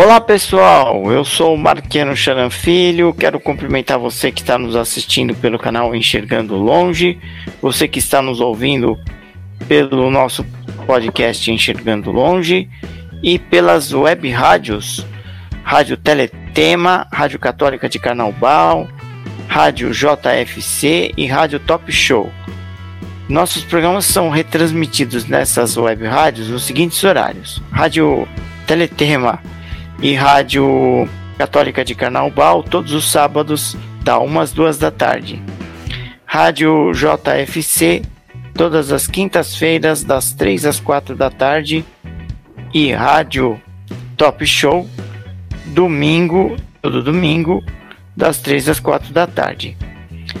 Olá pessoal, eu sou o Marquiano Charan Filho, quero cumprimentar você que está nos assistindo pelo canal Enxergando Longe, você que está nos ouvindo pelo nosso podcast Enxergando Longe e pelas web rádios, Rádio Teletema, Rádio Católica de Carnaubal, Rádio JFC e Rádio Top Show. Nossos programas são retransmitidos nessas web rádios nos seguintes horários: Rádio Teletema e Rádio Católica de Carnaubal todos os sábados, da 1 às 2 da tarde. Rádio JFC todas as quintas-feiras, das 3 às 4 da tarde. E Rádio Top Show domingo, todo domingo, das 3 às 4 da tarde.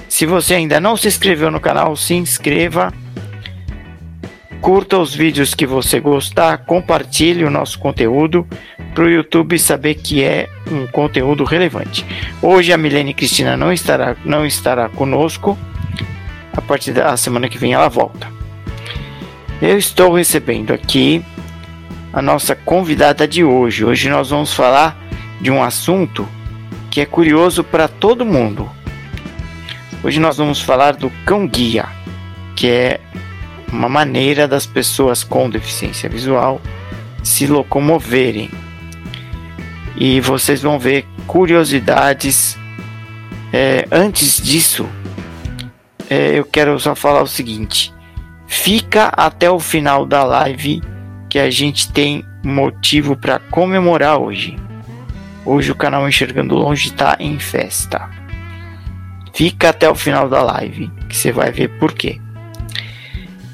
Se você ainda não se inscreveu no canal, se inscreva. Curta os vídeos que você gostar, compartilhe o nosso conteúdo para o YouTube saber que é um conteúdo relevante. Hoje a Milene Cristina não estará, não estará conosco. A partir da semana que vem ela volta. Eu estou recebendo aqui a nossa convidada de hoje. Hoje nós vamos falar de um assunto que é curioso para todo mundo. Hoje nós vamos falar do cão guia, que é uma maneira das pessoas com deficiência visual se locomoverem e vocês vão ver curiosidades. É, antes disso, é, eu quero só falar o seguinte: fica até o final da live que a gente tem motivo para comemorar hoje. Hoje o canal Enxergando Longe está em festa. Fica até o final da live que você vai ver por quê.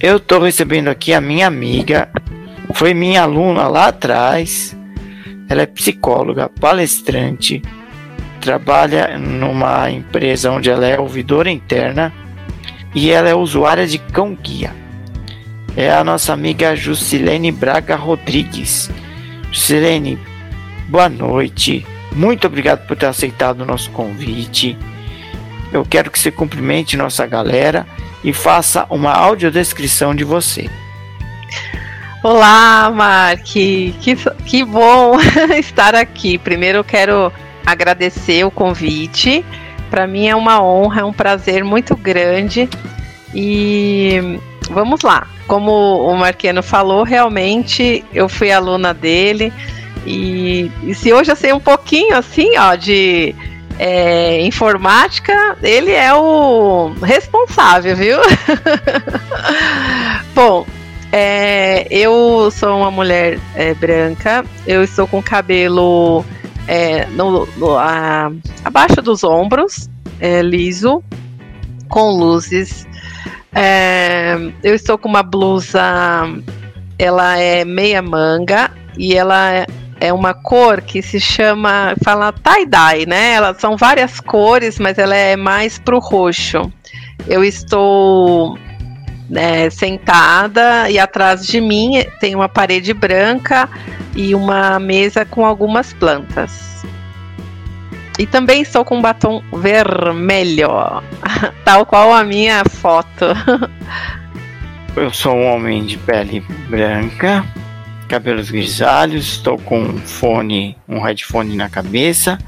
Eu estou recebendo aqui a minha amiga, foi minha aluna lá atrás ela é psicóloga, palestrante, trabalha numa empresa onde ela é ouvidora interna e ela é usuária de cão guia. É a nossa amiga Jusilene Braga Rodrigues. Jusilene, boa noite. Muito obrigado por ter aceitado o nosso convite. Eu quero que você cumprimente nossa galera e faça uma audiodescrição de você. Olá, Mark, que, que bom estar aqui. Primeiro eu quero agradecer o convite. Para mim é uma honra, é um prazer muito grande. E vamos lá. Como o Marquiano falou, realmente eu fui aluna dele. E, e se hoje eu sei um pouquinho assim, ó, de é, informática, ele é o responsável, viu? Bom, é, eu sou uma mulher é, branca, eu estou com cabelo é, no, no, a, abaixo dos ombros, é, liso, com luzes. É, eu estou com uma blusa, ela é meia manga e ela é uma cor que se chama, fala tie-dye, né? Elas são várias cores, mas ela é mais pro roxo. Eu estou né, sentada e atrás de mim tem uma parede branca e uma mesa com algumas plantas. E também estou com um batom vermelho, tal qual a minha foto. Eu sou um homem de pele branca, cabelos grisalhos, estou com um fone, um headphone na cabeça,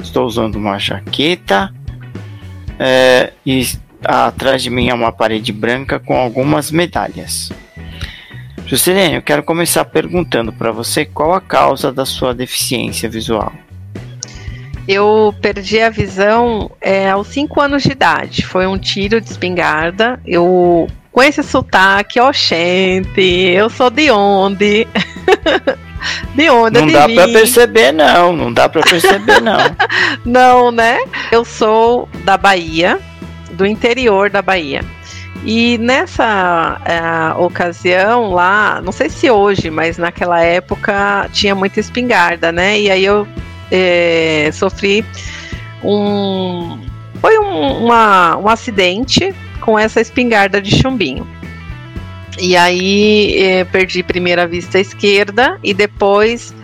estou usando uma jaqueta é, e atrás de mim é uma parede branca com algumas medalhas. Juscelene, eu quero começar perguntando para você qual a causa da sua deficiência visual. Eu perdi a visão é, aos 5 anos de idade. Foi um tiro de espingarda. Eu com esse sotaque, ó, gente, eu sou de onde? de onde não dá para perceber não, não dá para perceber não. não, né? Eu sou da Bahia, do interior da Bahia. E nessa é, ocasião lá, não sei se hoje, mas naquela época tinha muita espingarda, né? E aí eu é, sofri um. Foi um, uma, um acidente com essa espingarda de chumbinho. E aí é, perdi primeiro a vista esquerda e depois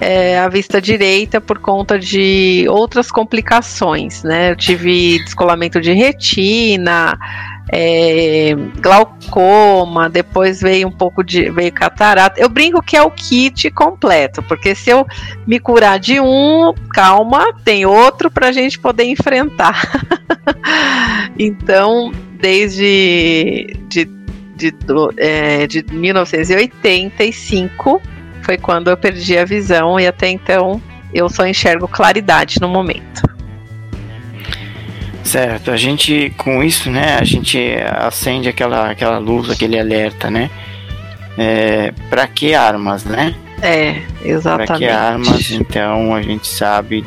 é, a vista direita por conta de outras complicações, né? Eu tive descolamento de retina, é, glaucoma, depois veio um pouco de veio catarata. Eu brinco que é o kit completo, porque se eu me curar de um, calma, tem outro para a gente poder enfrentar. então, desde de, de, é, de 1985 foi quando eu perdi a visão e até então eu só enxergo claridade no momento. Certo, a gente com isso, né, a gente acende aquela, aquela luz, aquele alerta, né? É, para que armas, né? É, exatamente. Para que armas, então a gente sabe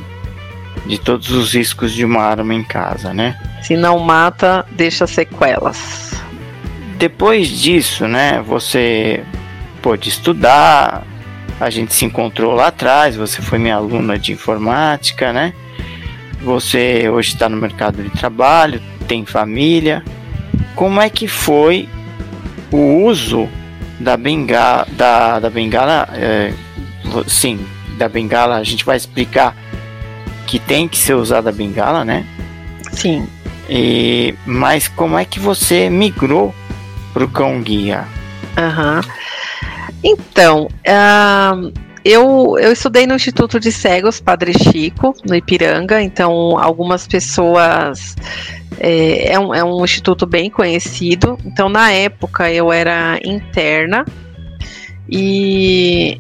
de todos os riscos de uma arma em casa, né? Se não mata, deixa sequelas. Depois disso, né, você pôde estudar, a gente se encontrou lá atrás, você foi minha aluna de informática, né? Você hoje está no mercado de trabalho, tem família. Como é que foi o uso da bengala? Da, da bengala, é, sim, da bengala. A gente vai explicar que tem que ser usada a bengala, né? Sim. E, mas como é que você migrou para o cão guia? Uhum. Então, uh, eu, eu estudei no Instituto de Cegos Padre Chico, no Ipiranga, então algumas pessoas. É, é, um, é um instituto bem conhecido. Então, na época, eu era interna e,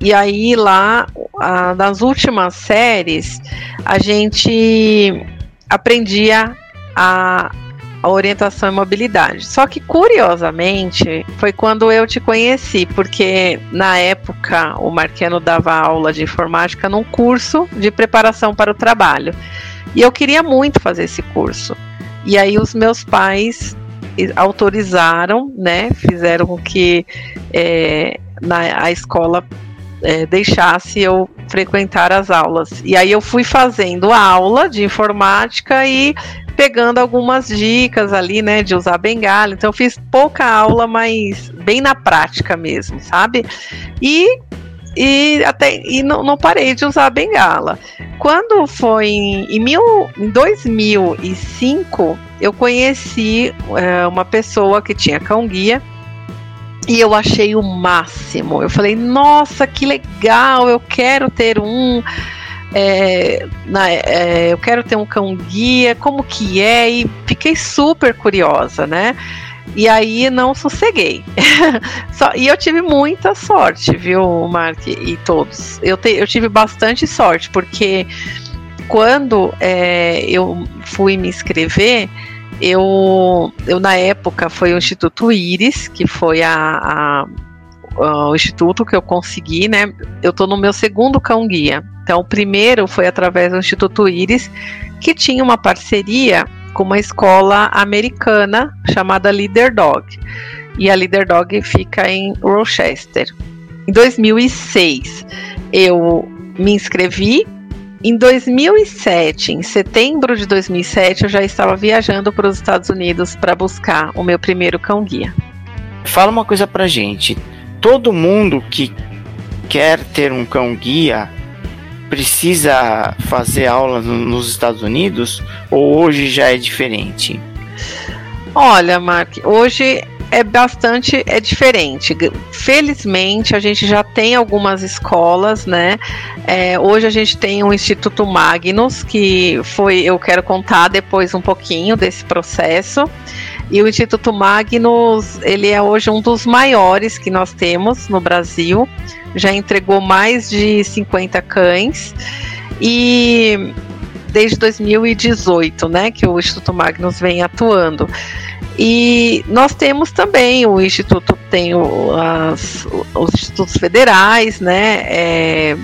e aí lá, a, nas últimas séries, a gente aprendia a, a orientação e mobilidade. Só que, curiosamente, foi quando eu te conheci, porque na época o Marquiano dava aula de informática num curso de preparação para o trabalho. E eu queria muito fazer esse curso. E aí os meus pais autorizaram, né, fizeram com que é, na, a escola é, deixasse eu frequentar as aulas. E aí eu fui fazendo aula de informática e pegando algumas dicas ali, né, de usar bengala. Então eu fiz pouca aula, mas bem na prática mesmo, sabe? E e até e não, não parei de usar a bengala. Quando foi em, em, mil, em 2005, eu conheci é, uma pessoa que tinha cão guia e eu achei o máximo. Eu falei, nossa, que legal, eu quero ter um é, na, é, eu quero ter um cão guia, como que é? E fiquei super curiosa, né? E aí não sosseguei. Só, e eu tive muita sorte, viu, Mark e todos. Eu, te, eu tive bastante sorte, porque quando é, eu fui me inscrever, eu, eu na época foi o Instituto Íris, que foi a, a o instituto que eu consegui, né? Eu tô no meu segundo cão guia. Então, o primeiro foi através do Instituto Íris, que tinha uma parceria com uma escola americana chamada Leader Dog. E a Leader Dog fica em Rochester. Em 2006, eu me inscrevi. Em 2007, em setembro de 2007, eu já estava viajando para os Estados Unidos para buscar o meu primeiro cão guia. Fala uma coisa pra gente. Todo mundo que quer ter um cão guia precisa fazer aula nos Estados Unidos ou hoje já é diferente? Olha, Mark, hoje é bastante é diferente. Felizmente a gente já tem algumas escolas, né? É, hoje a gente tem o Instituto Magnus, que foi, eu quero contar depois um pouquinho desse processo. E o Instituto Magnus, ele é hoje um dos maiores que nós temos no Brasil já entregou mais de 50 cães. E desde 2018, né, que o Instituto Magnus vem atuando. E nós temos também o Instituto, tem o, as, os institutos federais, né, é,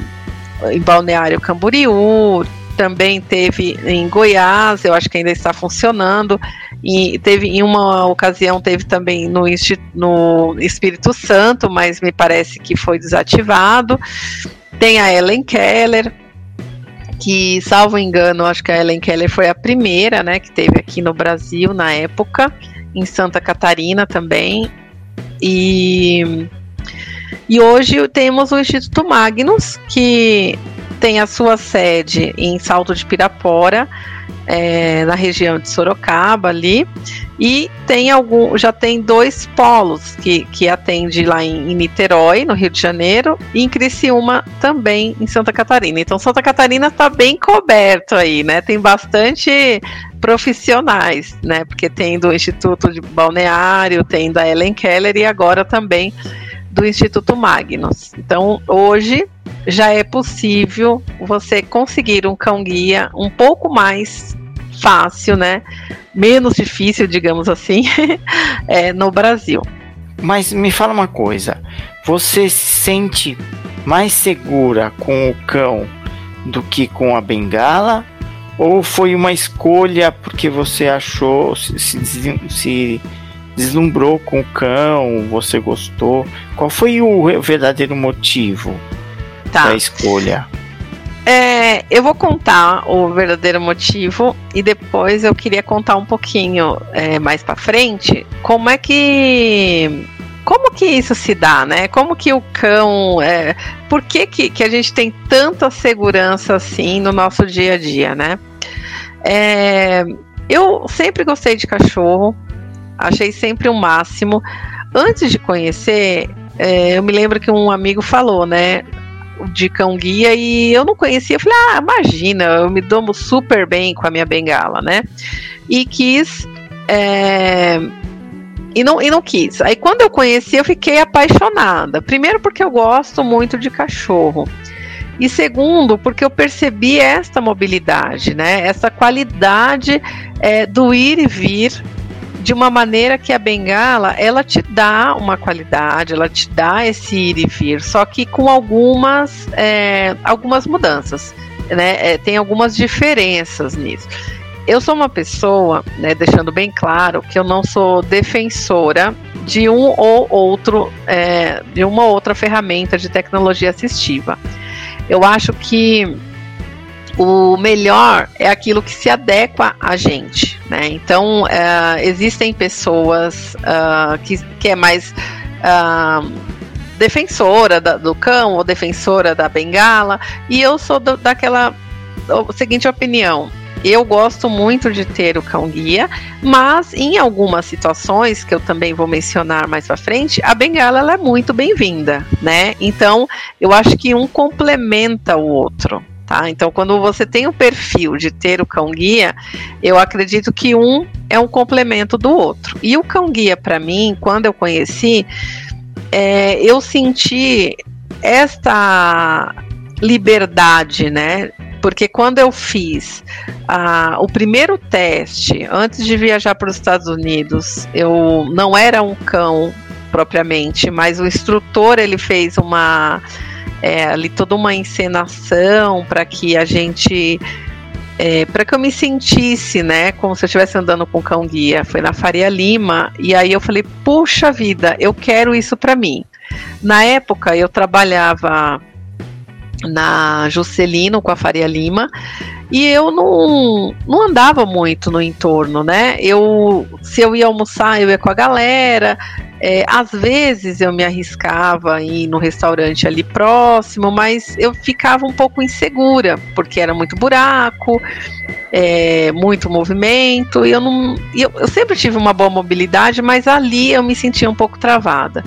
em Balneário Camboriú, também teve em Goiás, eu acho que ainda está funcionando, e teve em uma ocasião teve também no, no Espírito Santo, mas me parece que foi desativado. Tem a Ellen Keller, que, salvo engano, acho que a Ellen Keller foi a primeira, né, que teve aqui no Brasil na época, em Santa Catarina também. E, e hoje temos o Instituto Magnus, que tem a sua sede em Salto de Pirapora, é, na região de Sorocaba ali. E tem algum já tem dois polos que, que atende lá em, em, Niterói no Rio de Janeiro e em Criciúma também em Santa Catarina. Então Santa Catarina está bem coberto aí né? Tem bastante profissionais né? Porque tem do Instituto de Balneário tem da Ellen Keller e agora também do Instituto Magnus então hoje já é possível você conseguir um cão guia um pouco mais fácil, né? Menos difícil, digamos assim, é, no Brasil. Mas me fala uma coisa: você se sente mais segura com o cão do que com a bengala? Ou foi uma escolha porque você achou, se, se, se deslumbrou com o cão, você gostou? Qual foi o verdadeiro motivo? tá. da escolha? É, eu vou contar o verdadeiro motivo e depois eu queria contar um pouquinho é, mais para frente como é que como que isso se dá, né? Como que o cão, é, por que, que que a gente tem tanta segurança assim no nosso dia a dia, né? É, eu sempre gostei de cachorro, achei sempre o máximo. Antes de conhecer, é, eu me lembro que um amigo falou, né? de cão guia e eu não conhecia. Eu falei, ah, imagina, eu me dou super bem com a minha bengala, né? E quis. É, e não, e não quis. Aí quando eu conheci, eu fiquei apaixonada. Primeiro porque eu gosto muito de cachorro. E segundo, porque eu percebi esta mobilidade, né? Essa qualidade é, do ir e vir de uma maneira que a bengala ela te dá uma qualidade, ela te dá esse ir e vir, só que com algumas é, algumas mudanças, né? É, tem algumas diferenças nisso. Eu sou uma pessoa, né, deixando bem claro que eu não sou defensora de um ou outro, é, de uma outra ferramenta de tecnologia assistiva. Eu acho que o melhor é aquilo que se adequa a gente, né? Então, uh, existem pessoas uh, que, que é mais uh, defensora da, do cão ou defensora da bengala, e eu sou do, daquela seguinte opinião. Eu gosto muito de ter o cão guia, mas em algumas situações que eu também vou mencionar mais para frente, a bengala é muito bem-vinda, né? Então, eu acho que um complementa o outro. Tá? Então, quando você tem o perfil de ter o cão guia, eu acredito que um é um complemento do outro. E o cão guia, para mim, quando eu conheci, é, eu senti esta liberdade, né? Porque quando eu fiz ah, o primeiro teste, antes de viajar para os Estados Unidos, eu não era um cão propriamente, mas o instrutor ele fez uma é, ali toda uma encenação para que a gente é, para que eu me sentisse, né, como se eu estivesse andando com o cão guia. Foi na Faria Lima e aí eu falei, puxa vida, eu quero isso para mim. Na época eu trabalhava na Juscelino com a Faria Lima e eu não, não andava muito no entorno, né? Eu se eu ia almoçar eu ia com a galera, é, às vezes eu me arriscava ir no restaurante ali próximo, mas eu ficava um pouco insegura, porque era muito buraco, é, muito movimento, e eu não. Eu, eu sempre tive uma boa mobilidade, mas ali eu me sentia um pouco travada.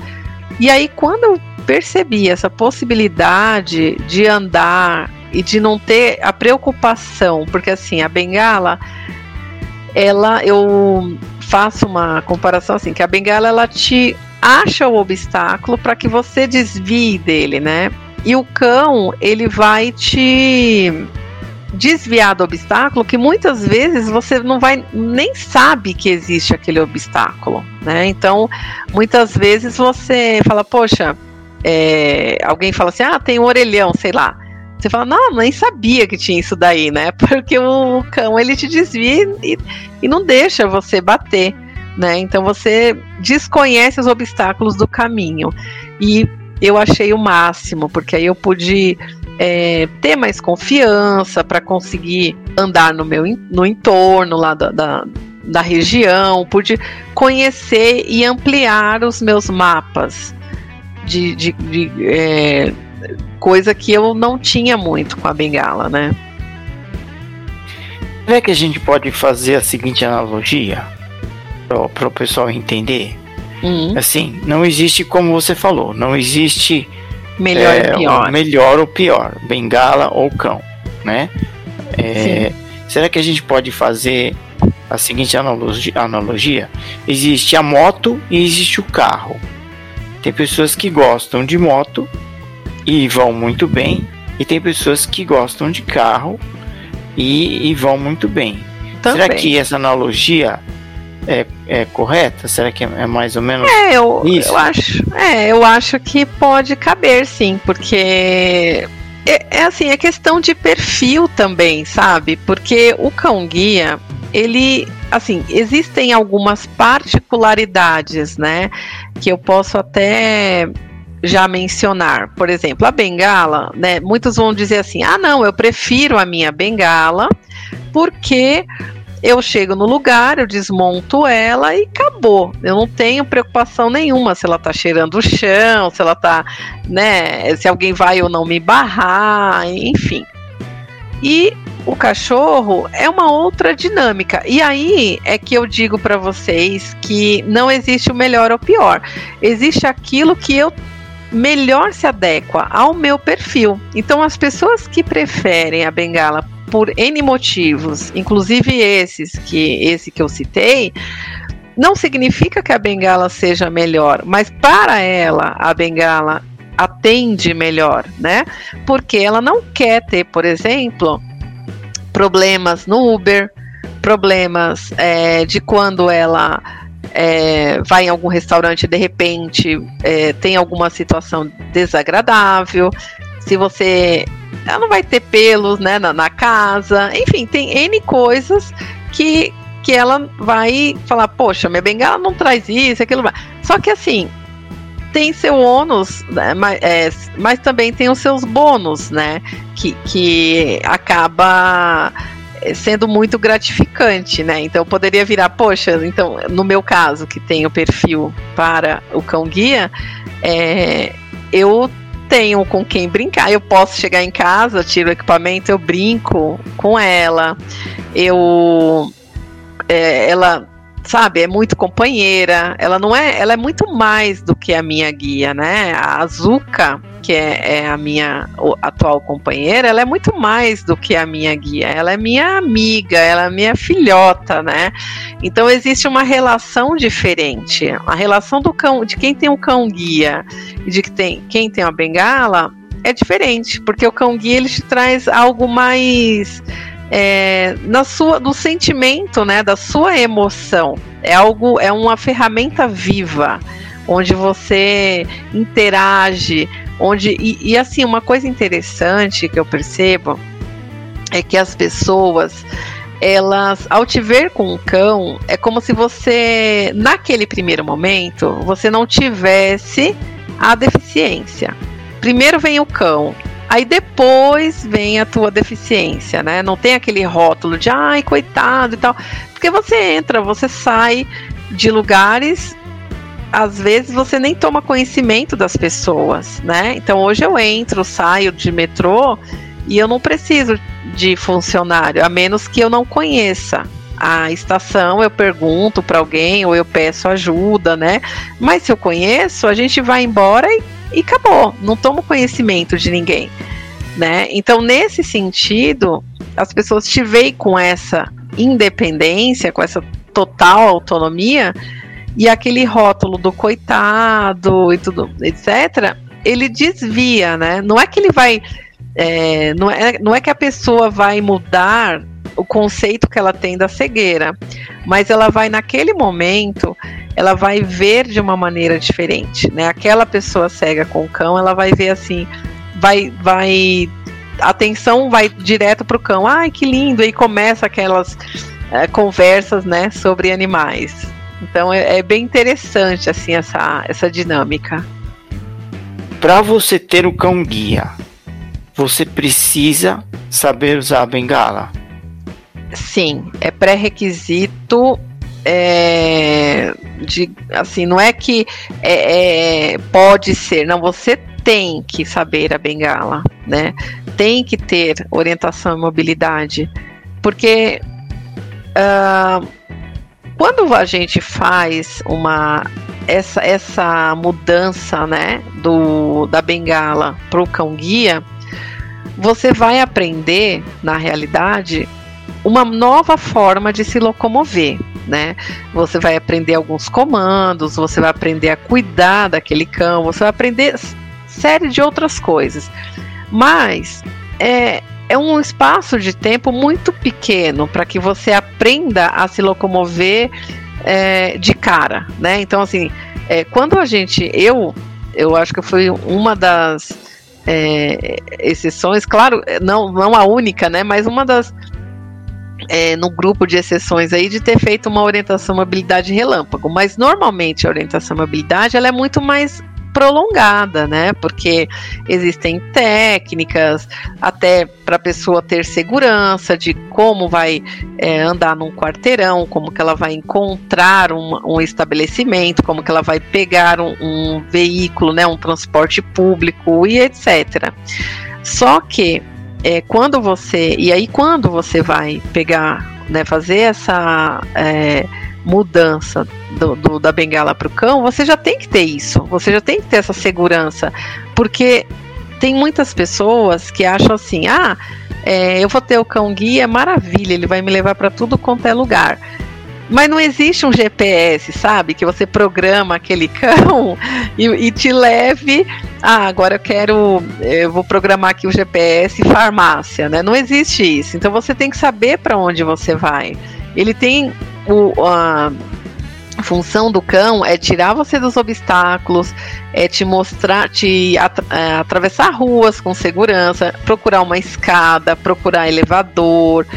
E aí, quando eu percebi essa possibilidade de andar e de não ter a preocupação, porque assim, a bengala, ela eu faço uma comparação assim, que a bengala ela te acha o obstáculo para que você desvie dele, né? E o cão, ele vai te desviar do obstáculo que muitas vezes você não vai nem sabe que existe aquele obstáculo, né? Então, muitas vezes você fala, poxa, é, alguém fala assim, ah, tem um orelhão, sei lá. Você fala, não, nem sabia que tinha isso daí, né? Porque o cão ele te desvia e, e não deixa você bater, né? Então você desconhece os obstáculos do caminho. E eu achei o máximo, porque aí eu pude é, ter mais confiança para conseguir andar no meu no entorno lá da, da, da, região, pude conhecer e ampliar os meus mapas de, de, de é, coisa que eu não tinha muito com a bengala, né? Será que a gente pode fazer a seguinte analogia para o pessoal entender? Uhum. Assim, não existe como você falou, não existe melhor é, ou pior, melhor ou pior, bengala ou cão, né? É, será que a gente pode fazer a seguinte analogia, analogia? Existe a moto e existe o carro. Tem pessoas que gostam de moto e vão muito bem, e tem pessoas que gostam de carro e, e vão muito bem. Também. Será que essa analogia é, é correta? Será que é, mais ou menos é, eu, isso? Eu acho, é, eu acho que pode caber sim, porque é, é assim, é questão de perfil também, sabe? Porque o cão guia, ele, assim, existem algumas particularidades, né? Que eu posso até já mencionar. Por exemplo, a bengala, né? Muitos vão dizer assim: ah, não, eu prefiro a minha bengala porque eu chego no lugar, eu desmonto ela e acabou. Eu não tenho preocupação nenhuma se ela tá cheirando o chão, se ela tá, né, se alguém vai ou não me barrar, enfim. E o cachorro é uma outra dinâmica. E aí é que eu digo para vocês que não existe o melhor ou pior. Existe aquilo que eu melhor se adequa ao meu perfil. Então as pessoas que preferem a bengala por N motivos, inclusive esses que esse que eu citei, não significa que a bengala seja melhor, mas para ela a bengala atende melhor, né? Porque ela não quer ter, por exemplo, problemas no Uber, problemas é, de quando ela é, vai em algum restaurante de repente é, tem alguma situação desagradável. Se você ela não vai ter pelos né, na, na casa, enfim, tem N coisas que, que ela vai falar, poxa, minha bengala não traz isso, aquilo. Só que assim, tem seu ônus, né, mas, é, mas também tem os seus bônus, né? Que, que acaba sendo muito gratificante, né? Então poderia virar, poxa, então no meu caso que tem o perfil para o cão guia, é, eu tenho com quem brincar. Eu posso chegar em casa, tiro o equipamento, eu brinco com ela. Eu. É, ela sabe, é muito companheira. Ela não é, ela é muito mais do que a minha guia, né? A Azuka, que é, é, a minha atual companheira, ela é muito mais do que a minha guia. Ela é minha amiga, ela é minha filhota, né? Então existe uma relação diferente. A relação do cão, de quem tem um cão guia e de que tem, quem tem uma bengala é diferente, porque o cão guia ele te traz algo mais é, na sua, do sentimento, né, da sua emoção. É algo, é uma ferramenta viva, onde você interage, onde e, e assim uma coisa interessante que eu percebo é que as pessoas elas, ao te ver com um cão, é como se você, naquele primeiro momento, você não tivesse a deficiência. Primeiro vem o cão, Aí depois vem a tua deficiência, né? Não tem aquele rótulo de ai, coitado e tal. Porque você entra, você sai de lugares, às vezes você nem toma conhecimento das pessoas, né? Então hoje eu entro, saio de metrô e eu não preciso de funcionário, a menos que eu não conheça a estação, eu pergunto para alguém ou eu peço ajuda, né? Mas se eu conheço, a gente vai embora e e acabou, não tomo conhecimento de ninguém, né? Então, nesse sentido, as pessoas te veem com essa independência, com essa total autonomia, e aquele rótulo do coitado e tudo, etc., ele desvia, né? Não é que ele vai é, não, é, não é que a pessoa vai mudar o conceito que ela tem da cegueira, mas ela vai naquele momento, ela vai ver de uma maneira diferente, né? Aquela pessoa cega com cão, ela vai ver assim, vai, vai, atenção vai direto pro cão. Ai, que lindo! E começa aquelas é, conversas, né, sobre animais. Então é, é bem interessante assim essa essa dinâmica. Para você ter o cão guia, você precisa saber usar a bengala. Sim, é pré-requisito. É, de, assim, não é que é, é, pode ser, não, você tem que saber a bengala, né? Tem que ter orientação e mobilidade, porque uh, quando a gente faz uma essa, essa mudança, né, do, da bengala para o cão guia, você vai aprender, na realidade, uma nova forma de se locomover, né? Você vai aprender alguns comandos, você vai aprender a cuidar daquele cão, você vai aprender série de outras coisas. Mas é, é um espaço de tempo muito pequeno para que você aprenda a se locomover é, de cara, né? Então, assim, é, quando a gente, eu, eu acho que foi uma das é, exceções, claro, não, não a única, né? Mas uma das é, no grupo de exceções aí de ter feito uma orientação mobilidade relâmpago, mas normalmente a orientação mobilidade ela é muito mais prolongada, né? Porque existem técnicas até para a pessoa ter segurança de como vai é, andar num quarteirão, como que ela vai encontrar um, um estabelecimento, como que ela vai pegar um, um veículo, né? Um transporte público e etc. Só que é, quando você. E aí, quando você vai pegar, né, fazer essa é, mudança do, do, da bengala para o cão, você já tem que ter isso, você já tem que ter essa segurança, porque tem muitas pessoas que acham assim: ah, é, eu vou ter o cão guia, maravilha, ele vai me levar para tudo quanto é lugar. Mas não existe um GPS, sabe? Que você programa aquele cão e, e, te leve. Ah, agora eu quero. Eu vou programar aqui o GPS farmácia, né? Não existe isso. Então você tem que saber para onde você vai. Ele tem o. A, a função do cão é tirar você dos obstáculos, é te mostrar, te at é, atravessar ruas com segurança, procurar uma escada, procurar elevador,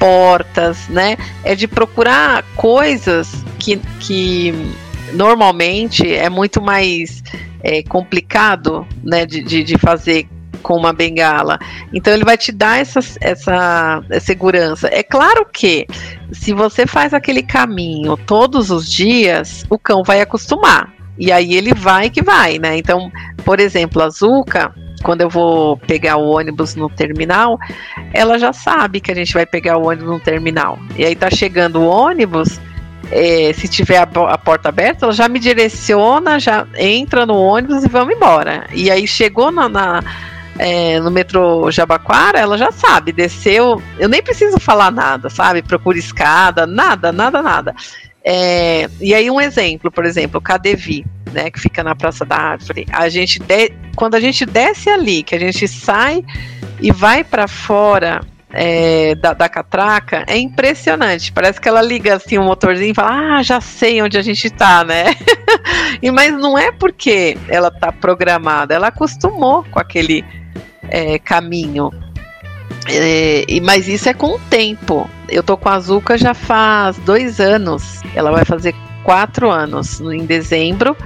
portas, né? É de procurar coisas que, que normalmente é muito mais é, complicado, né, de, de, de fazer com uma bengala. Então ele vai te dar essa, essa segurança. É claro que se você faz aquele caminho todos os dias, o cão vai acostumar. E aí ele vai que vai, né? Então, por exemplo, a Zuka, quando eu vou pegar o ônibus no terminal, ela já sabe que a gente vai pegar o ônibus no terminal. E aí tá chegando o ônibus, é, se tiver a, a, porta aberta, ela já me direciona, já entra no ônibus e vamos embora. E aí chegou na, na é, no metrô Jabaquara, ela já sabe, desceu. Eu nem preciso falar nada, sabe? Procura escada, nada, nada, nada. É, e aí um exemplo, por exemplo, o Cadevi, né, que fica na Praça da Árvore. A gente de, quando a gente desce ali, que a gente sai e vai para fora é, da, da, catraca, é impressionante. Parece que ela liga assim o um motorzinho e fala: Ah, já sei onde a gente tá, né? e mas não é porque ela tá programada, ela acostumou com aquele é, caminho. É, mas isso é com o tempo. Eu tô com a Azuka já faz dois anos. Ela vai fazer quatro anos em dezembro.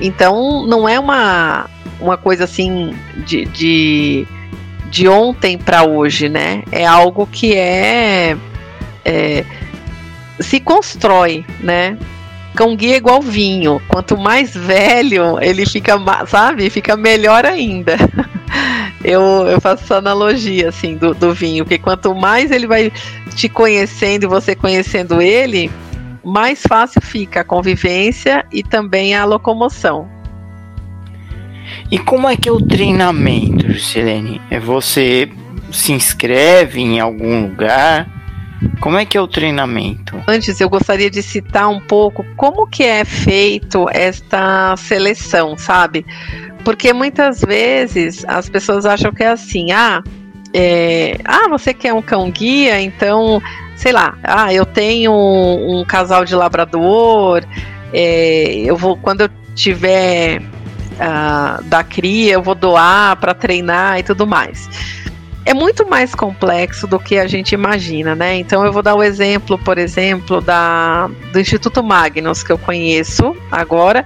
Então não é uma, uma coisa assim de, de, de ontem para hoje, né? É algo que é, é se constrói, né? Cão guia é igual vinho. Quanto mais velho, ele fica, sabe? Fica melhor ainda. Eu, eu faço essa analogia, assim, do, do vinho. Porque quanto mais ele vai te conhecendo e você conhecendo ele, mais fácil fica a convivência e também a locomoção. E como é que é o treinamento, Juscelene? É você se inscreve em algum lugar? Como é que é o treinamento? Antes eu gostaria de citar um pouco como que é feito esta seleção, sabe? Porque muitas vezes as pessoas acham que é assim, ah, é, ah, você quer um cão guia, então, sei lá, ah, eu tenho um, um casal de labrador, é, eu vou quando eu tiver uh, da cria, eu vou doar para treinar e tudo mais. É muito mais complexo do que a gente imagina, né? Então eu vou dar o exemplo, por exemplo, da, do Instituto Magnus, que eu conheço agora,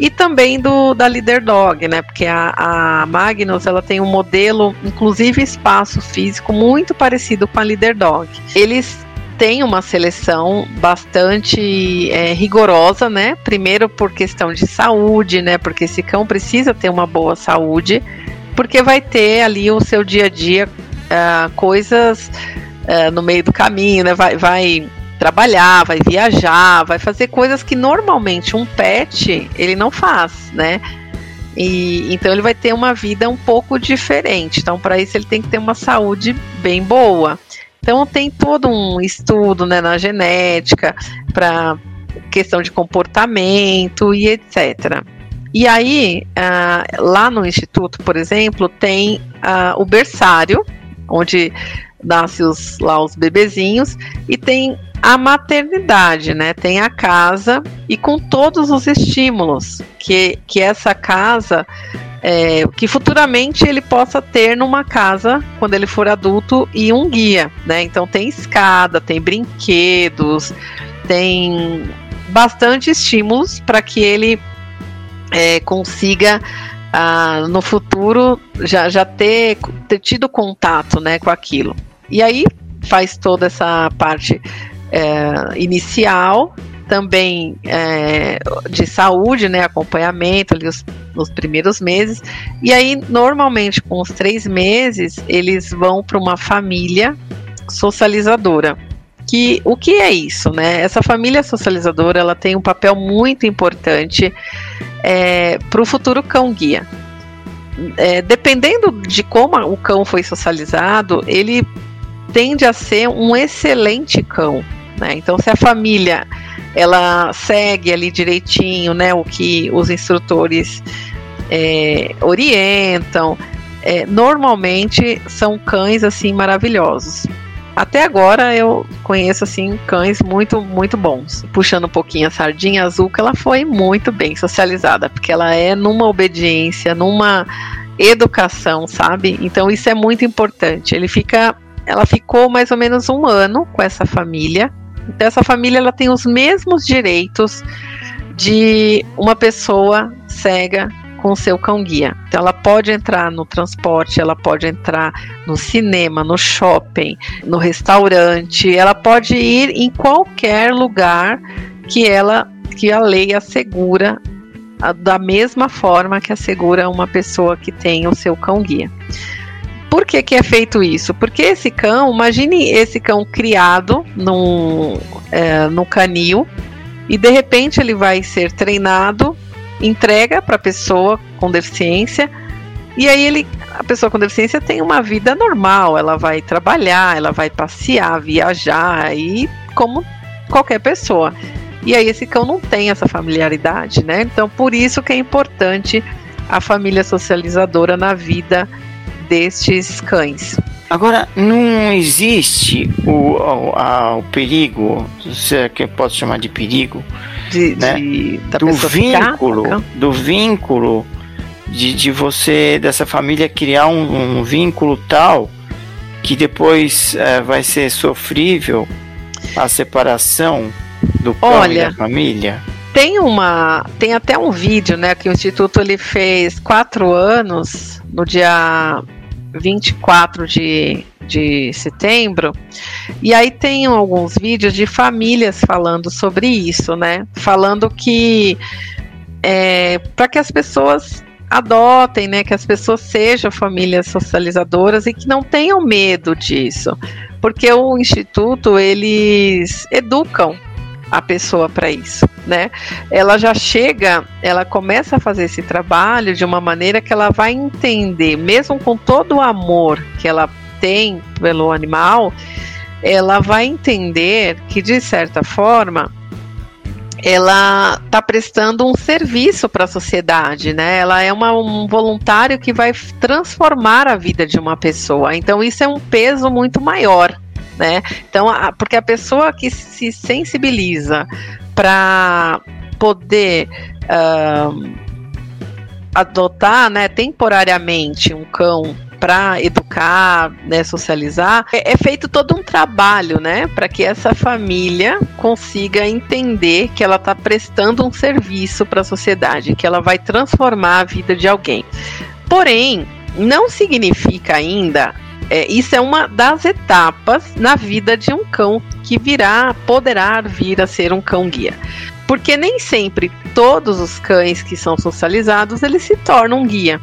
e também do da Leader Dog, né? Porque a, a Magnus ela tem um modelo, inclusive espaço físico, muito parecido com a Leader Dog. Eles têm uma seleção bastante é, rigorosa, né? Primeiro por questão de saúde, né? Porque esse cão precisa ter uma boa saúde, porque vai ter ali o seu dia a dia uh, coisas uh, no meio do caminho, né? Vai, vai trabalhar, vai viajar, vai fazer coisas que normalmente um pet ele não faz, né? E, então ele vai ter uma vida um pouco diferente. Então, para isso, ele tem que ter uma saúde bem boa. Então tem todo um estudo né, na genética para questão de comportamento e etc. E aí, uh, lá no instituto, por exemplo, tem uh, o berçário, onde nascem os, lá os bebezinhos, e tem a maternidade, né? Tem a casa e com todos os estímulos que, que essa casa, é, que futuramente ele possa ter numa casa quando ele for adulto e um guia, né? Então tem escada, tem brinquedos, tem bastante estímulos para que ele é, consiga ah, no futuro já, já ter, ter tido contato né, com aquilo. E aí faz toda essa parte é, inicial, também é, de saúde, né, acompanhamento ali os, nos primeiros meses, e aí normalmente com os três meses eles vão para uma família socializadora. Que o que é isso, né? Essa família socializadora ela tem um papel muito importante é, para o futuro cão guia. É, dependendo de como o cão foi socializado, ele tende a ser um excelente cão, né? Então, se a família ela segue ali direitinho, né, o que os instrutores é, orientam, é, normalmente são cães assim maravilhosos. Até agora eu conheço assim cães muito muito bons. Puxando um pouquinho a sardinha azul, que ela foi muito bem socializada, porque ela é numa obediência, numa educação, sabe? Então isso é muito importante. Ele fica, ela ficou mais ou menos um ano com essa família então, essa família ela tem os mesmos direitos de uma pessoa cega com seu cão guia. Então ela pode entrar no transporte, ela pode entrar no cinema, no shopping, no restaurante, ela pode ir em qualquer lugar que ela que a lei assegura da mesma forma que assegura uma pessoa que tem o seu cão guia. Por que, que é feito isso? Porque esse cão, imagine esse cão criado num, é, no canil e de repente ele vai ser treinado, entrega para pessoa com deficiência e aí ele, a pessoa com deficiência tem uma vida normal, ela vai trabalhar, ela vai passear, viajar e como qualquer pessoa. E aí esse cão não tem essa familiaridade, né? Então por isso que é importante a família socializadora na vida destes cães. Agora, não existe o, o, a, o perigo, se é que eu posso chamar de perigo, de, né? de do vínculo, do vínculo de, de você, dessa família criar um, um vínculo tal que depois é, vai ser sofrível a separação do cão Olha, e da família? Tem uma, tem até um vídeo, né, que o instituto ele fez quatro anos no dia 24 de, de setembro. E aí tem alguns vídeos de famílias falando sobre isso, né? Falando que é, para que as pessoas adotem, né? Que as pessoas sejam famílias socializadoras e que não tenham medo disso. Porque o Instituto, eles educam a pessoa para isso, né? Ela já chega, ela começa a fazer esse trabalho de uma maneira que ela vai entender, mesmo com todo o amor que ela tem pelo animal, ela vai entender que de certa forma ela está prestando um serviço para a sociedade, né? Ela é uma, um voluntário que vai transformar a vida de uma pessoa. Então isso é um peso muito maior, né? Então, a, porque a pessoa que se sensibiliza para poder uh, adotar, né, temporariamente um cão para educar, né, socializar, é, é, feito todo um trabalho, né, para que essa família consiga entender que ela está prestando um serviço para a sociedade, que ela vai transformar a vida de alguém. Porém, não significa ainda é, isso é uma das etapas na vida de um cão que virá, poderá vir a ser um cão guia. Porque nem sempre todos os cães que são socializados eles se tornam guia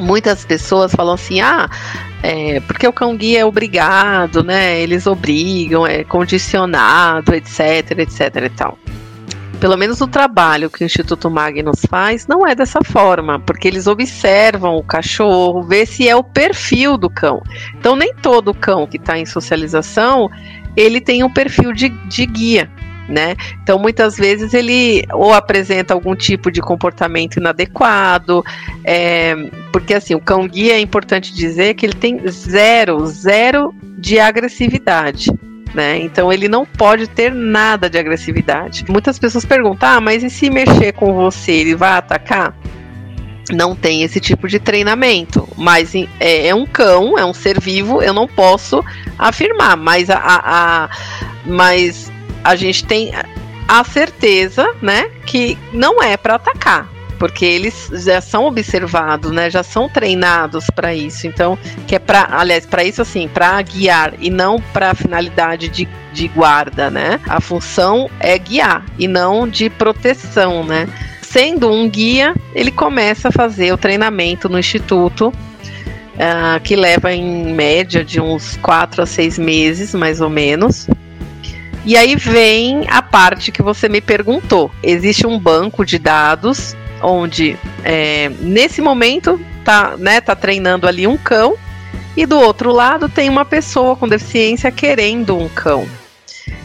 muitas pessoas falam assim, ah, é, porque o cão guia é obrigado, né? Eles obrigam, é condicionado, etc, etc e tal. Pelo menos o trabalho que o Instituto Magnus faz não é dessa forma, porque eles observam o cachorro, vê se é o perfil do cão. Então nem todo cão que está em socialização ele tem um perfil de, de guia né? Então, muitas vezes ele ou apresenta algum tipo de comportamento inadequado, é, porque assim, o cão guia é importante dizer que ele tem zero, zero de agressividade. Né? Então ele não pode ter nada de agressividade. Muitas pessoas perguntam: ah, mas e se mexer com você, ele vai atacar? Não tem esse tipo de treinamento, mas é, é um cão, é um ser vivo, eu não posso afirmar, mas a, a, a mas a gente tem a certeza, né, que não é para atacar, porque eles já são observados, né, já são treinados para isso. Então, que é para, aliás, para isso assim, para guiar e não para finalidade de, de guarda, né? A função é guiar e não de proteção, né? Sendo um guia, ele começa a fazer o treinamento no instituto. Uh, que leva em média de uns 4 a 6 meses, mais ou menos. E aí vem a parte que você me perguntou. Existe um banco de dados onde é, nesse momento tá, né, tá treinando ali um cão e do outro lado tem uma pessoa com deficiência querendo um cão.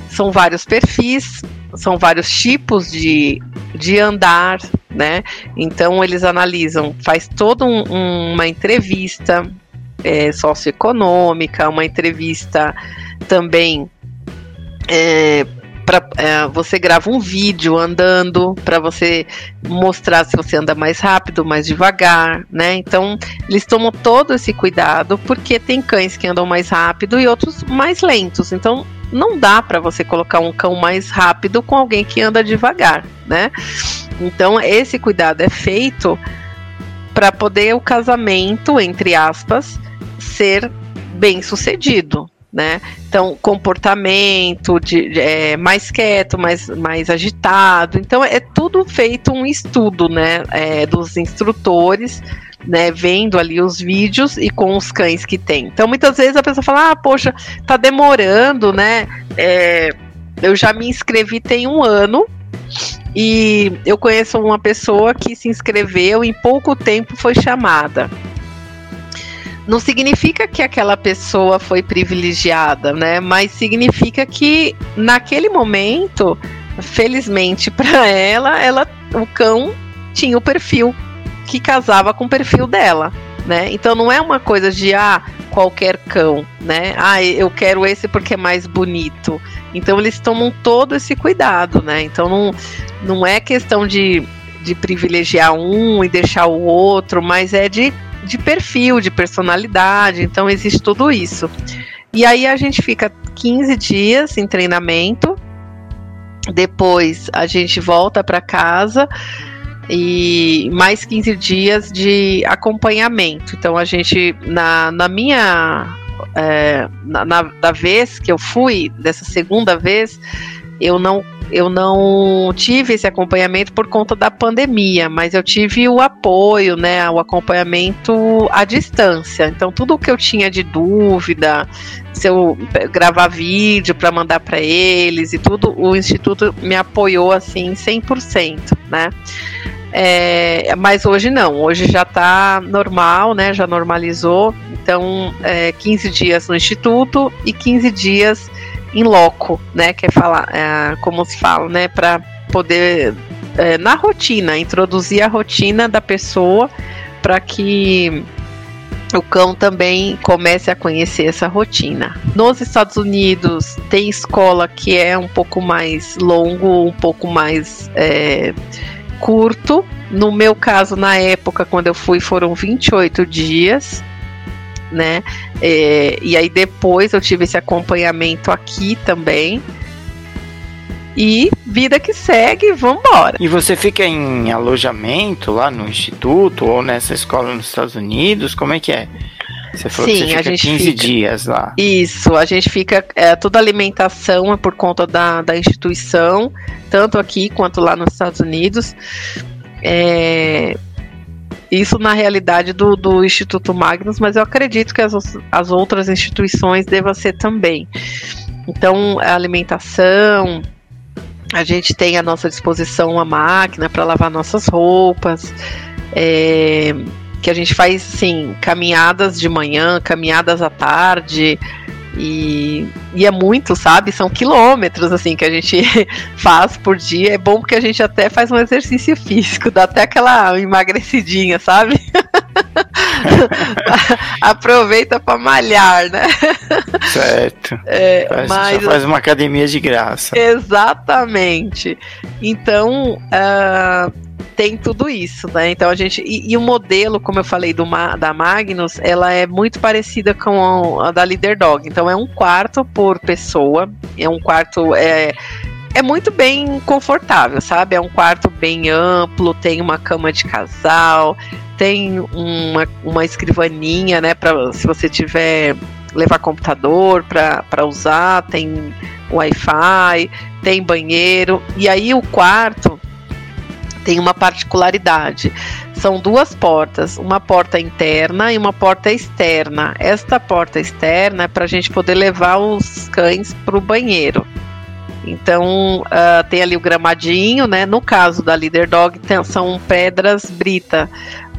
São vários perfis, são vários tipos de, de andar, né? Então eles analisam, faz toda um, uma entrevista é, socioeconômica, uma entrevista também é, pra, é, você grava um vídeo andando para você mostrar se você anda mais rápido, mais devagar, né? Então eles tomam todo esse cuidado porque tem cães que andam mais rápido e outros mais lentos. Então não dá para você colocar um cão mais rápido com alguém que anda devagar, né? Então esse cuidado é feito para poder o casamento entre aspas ser bem sucedido, né? Então, comportamento de, de é, mais quieto, mais, mais agitado. Então, é tudo feito um estudo, né? É, dos instrutores, né? Vendo ali os vídeos e com os cães que tem. Então, muitas vezes a pessoa fala, ah, poxa, tá demorando, né? É, eu já me inscrevi tem um ano. E eu conheço uma pessoa que se inscreveu em pouco tempo foi chamada não significa que aquela pessoa foi privilegiada, né? Mas significa que naquele momento, felizmente para ela, ela, o cão tinha o perfil que casava com o perfil dela, né? Então não é uma coisa de ah, qualquer cão, né? Ah, eu quero esse porque é mais bonito. Então eles tomam todo esse cuidado, né? Então não, não é questão de, de privilegiar um e deixar o outro, mas é de de perfil, de personalidade, então existe tudo isso. E aí a gente fica 15 dias em treinamento, depois a gente volta para casa e mais 15 dias de acompanhamento. Então a gente, na, na minha. É, na, na, da vez que eu fui, dessa segunda vez, eu não eu não tive esse acompanhamento por conta da pandemia, mas eu tive o apoio, né, o acompanhamento à distância. Então, tudo que eu tinha de dúvida, se eu gravar vídeo para mandar para eles e tudo, o instituto me apoiou assim 100%, né? É, mas hoje não, hoje já está normal, né? Já normalizou. Então, é, 15 dias no instituto e 15 dias em loco, né? Que é falar, é, como se fala, né? Para poder é, na rotina, introduzir a rotina da pessoa para que o cão também comece a conhecer essa rotina. Nos Estados Unidos tem escola que é um pouco mais longo, um pouco mais é, curto. No meu caso, na época, quando eu fui, foram 28 dias. Né? É, e aí depois eu tive esse acompanhamento aqui também. E vida que segue, vambora. E você fica em alojamento lá no instituto ou nessa escola nos Estados Unidos? Como é que é? Você falou Sim, que você fica a gente 15 fica, dias lá. Isso, a gente fica. É, toda alimentação é por conta da, da instituição, tanto aqui quanto lá nos Estados Unidos. É, isso na realidade do, do Instituto Magnus, mas eu acredito que as, as outras instituições devam ser também. Então, a alimentação, a gente tem à nossa disposição uma máquina para lavar nossas roupas. É, que a gente faz assim, caminhadas de manhã, caminhadas à tarde. E, e, é muito, sabe? São quilômetros assim que a gente faz por dia. É bom porque a gente até faz um exercício físico, dá até aquela emagrecidinha, sabe? Aproveita para malhar, né? Certo. É, faz, mas, faz uma academia de graça. Exatamente. Então, uh, tem tudo isso, né? Então a gente. E, e, o modelo, como eu falei, do, da Magnus, ela é muito parecida com a da Leader Dog. Então é um quarto por pessoa. É um quarto. É, é muito bem confortável, sabe? É um quarto bem amplo, tem uma cama de casal, tem uma, uma escrivaninha, né, para se você tiver levar computador para usar, tem Wi-Fi, tem banheiro. E aí o quarto tem uma particularidade. São duas portas, uma porta interna e uma porta externa. Esta porta externa é para a gente poder levar os cães para o banheiro. Então uh, tem ali o gramadinho, né? No caso da Leader Dog tem, são pedras brita,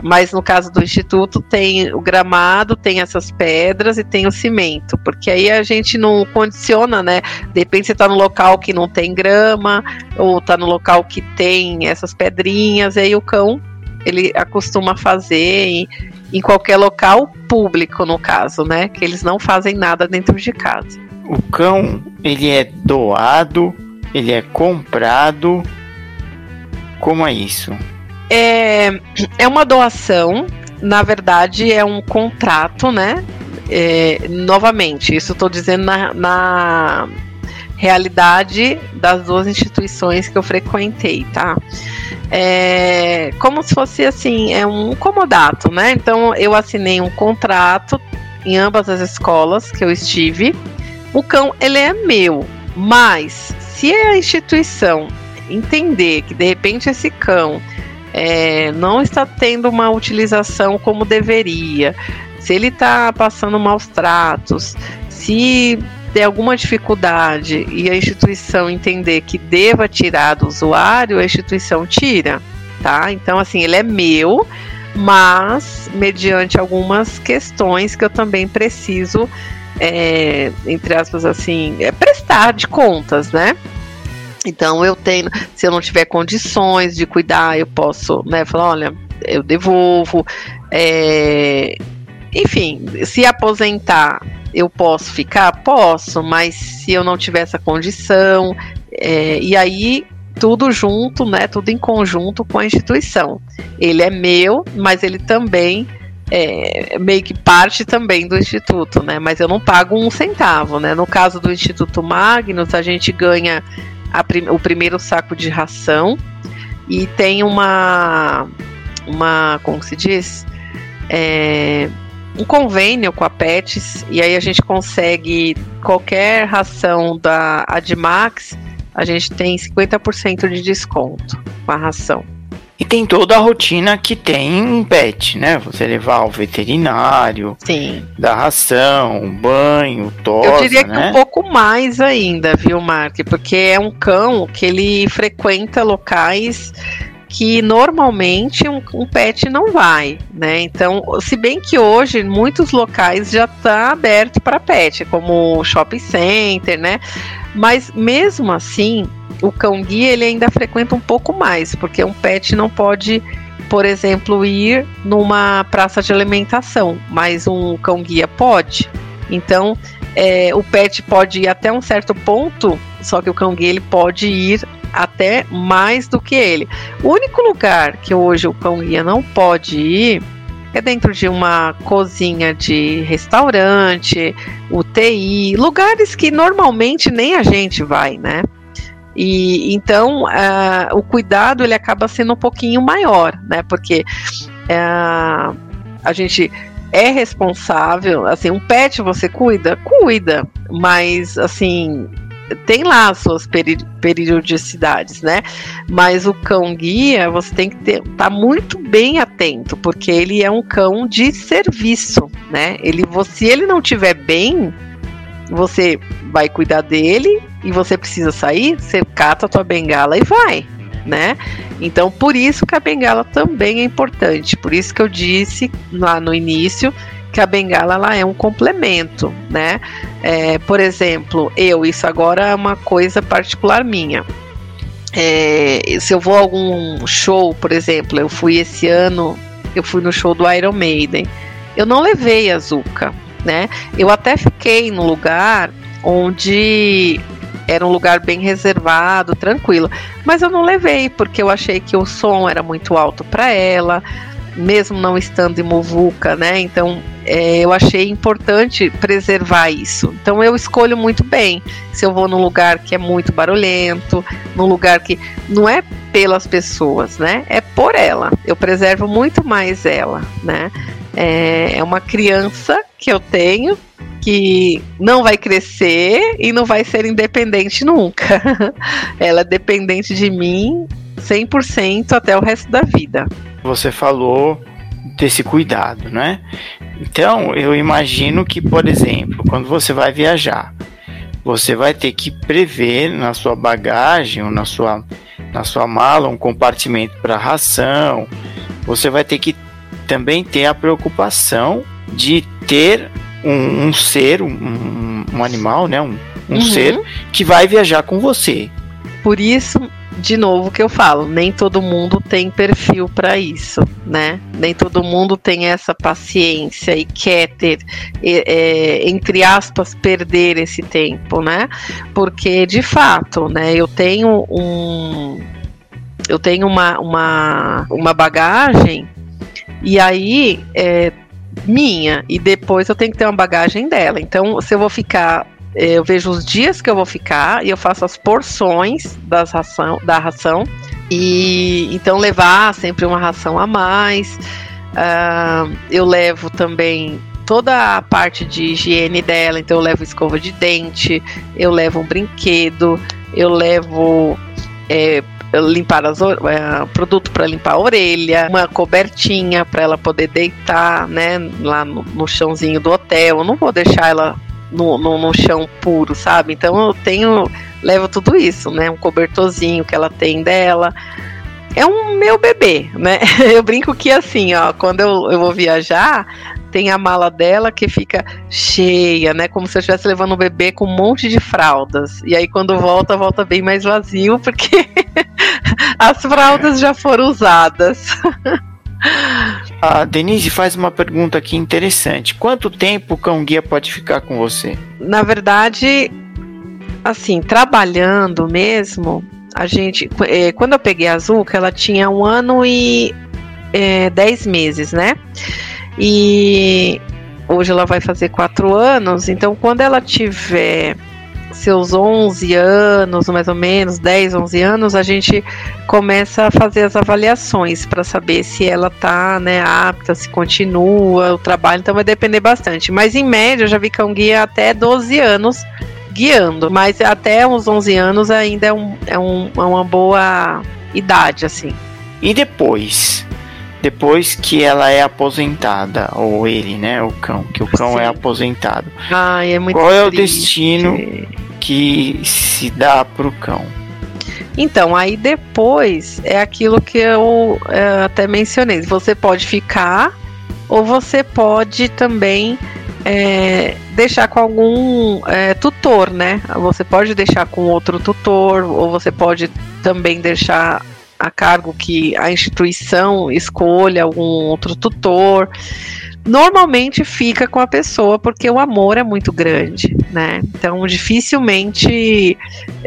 mas no caso do instituto tem o gramado, tem essas pedras e tem o cimento, porque aí a gente não condiciona, né? De repente você está no local que não tem grama ou está no local que tem essas pedrinhas, e aí o cão ele acostuma fazer em, em qualquer local público, no caso, né? Que eles não fazem nada dentro de casa o cão ele é doado, ele é comprado. Como é isso? É, é uma doação, na verdade é um contrato, né? É, novamente, isso estou dizendo na, na realidade das duas instituições que eu frequentei, tá? É como se fosse assim, é um comodato, né? Então eu assinei um contrato em ambas as escolas que eu estive o cão ele é meu, mas se a instituição entender que de repente esse cão é, não está tendo uma utilização como deveria, se ele está passando maus tratos, se der alguma dificuldade e a instituição entender que deva tirar do usuário, a instituição tira, tá? Então, assim, ele é meu, mas mediante algumas questões que eu também preciso é, entre aspas, assim, é prestar de contas, né? Então eu tenho, se eu não tiver condições de cuidar, eu posso, né, falar, olha, eu devolvo. É, enfim, se aposentar, eu posso ficar? Posso, mas se eu não tiver essa condição, é, e aí tudo junto, né, tudo em conjunto com a instituição. Ele é meu, mas ele também é, meio que parte também do instituto, né? Mas eu não pago um centavo, né? No caso do Instituto Magnus, a gente ganha prim o primeiro saco de ração e tem uma, uma como se diz, é, um convênio com a Pets e aí a gente consegue qualquer ração da Admax, a gente tem 50% de desconto com a ração. E tem toda a rotina que tem um pet, né? Você levar ao veterinário, Sim. dar ração, banho, tosa, Eu diria né? que um pouco mais ainda, viu, Mark? Porque é um cão que ele frequenta locais que normalmente um, um, pet não vai, né? Então, se bem que hoje muitos locais já tá aberto para pet, como shopping center, né? Mas mesmo assim, o cão guia ele ainda frequenta um pouco mais, porque um pet não pode, por exemplo, ir numa praça de alimentação, mas um cão guia pode. Então, é, o pet pode ir até um certo ponto, só que o cão guia ele pode ir até mais do que ele. O único lugar que hoje o cão guia não pode ir é dentro de uma cozinha de restaurante, UTI, lugares que normalmente nem a gente vai, né? E então uh, o cuidado ele acaba sendo um pouquinho maior, né? Porque uh, a gente é responsável, assim, um pet você cuida, cuida, mas assim tem lá as suas peri periodicidades, né? Mas o cão guia, você tem que estar tá muito bem atento, porque ele é um cão de serviço, né? Ele, se ele não tiver bem, você vai cuidar dele e você precisa sair, você cata a tua bengala e vai, né? Então, por isso que a bengala também é importante. Por isso que eu disse lá no início que a bengala ela é um complemento, né? É, por exemplo, eu, isso agora é uma coisa particular minha. É, se eu vou a algum show, por exemplo, eu fui esse ano, eu fui no show do Iron Maiden. Eu não levei a Zuka, né? Eu até fiquei no lugar onde era um lugar bem reservado, tranquilo. Mas eu não levei porque eu achei que o som era muito alto para ela, mesmo não estando em Muvuca, né? Então é, eu achei importante preservar isso. Então eu escolho muito bem se eu vou num lugar que é muito barulhento, num lugar que não é pelas pessoas, né? É por ela. Eu preservo muito mais ela, né? É, é uma criança que eu tenho que não vai crescer e não vai ser independente nunca. ela é dependente de mim 100% até o resto da vida. Você falou desse cuidado, né? Então, eu imagino que, por exemplo, quando você vai viajar, você vai ter que prever na sua bagagem ou na sua, na sua mala um compartimento para ração. Você vai ter que também ter a preocupação de ter um, um ser, um, um, animal, né? Um, um uhum. ser que vai viajar com você. Por isso, de novo que eu falo, nem todo mundo tem perfil para isso, né? Nem todo mundo tem essa paciência e quer ter, é, entre aspas, perder esse tempo, né? Porque de fato, né? Eu tenho um, eu tenho uma, uma, uma bagagem e aí é, minha e depois eu tenho que ter uma bagagem dela. Então, se eu vou ficar é, eu vejo os dias que eu vou ficar e eu faço as porções das ração, da ração. E então levar sempre uma ração a mais. Uh, eu levo também toda a parte de higiene dela, então eu levo escova de dente, eu levo um brinquedo, eu levo é, limpar as é, produto para limpar a orelha, uma cobertinha para ela poder deitar, né, lá no, no chãozinho do hotel. Eu não vou deixar ela no, no, no, chão puro, sabe? Então eu tenho, levo tudo isso, né? Um cobertorzinho que ela tem dela. É um meu bebê, né? Eu brinco que assim, ó, quando eu, eu vou viajar, tem a mala dela que fica cheia, né? Como se eu estivesse levando um bebê com um monte de fraldas. E aí quando volta, volta bem mais vazio, porque as fraldas já foram usadas. A Denise faz uma pergunta aqui interessante. Quanto tempo o cão guia pode ficar com você? Na verdade, assim, trabalhando mesmo, a gente. É, quando eu peguei a Azul, ela tinha um ano e é, dez meses, né? E hoje ela vai fazer quatro anos, então quando ela tiver seus 11 anos, mais ou menos, 10, 11 anos, a gente começa a fazer as avaliações para saber se ela está né, apta, se continua o trabalho, então vai depender bastante. Mas em média, eu já vi cão guia até 12 anos guiando, mas até uns 11 anos ainda é, um, é, um, é uma boa idade, assim. E depois? Depois que ela é aposentada, ou ele, né, o cão, que o cão é Sim. é aposentado. Ai, é muito Qual triste. é o destino que se dá pro cão? Então, aí depois é aquilo que eu é, até mencionei. Você pode ficar ou você pode também é, deixar com algum é, tutor, né? Você pode deixar com outro tutor, ou você pode também deixar a cargo que a instituição escolha algum outro tutor. Normalmente fica com a pessoa porque o amor é muito grande, né? Então dificilmente,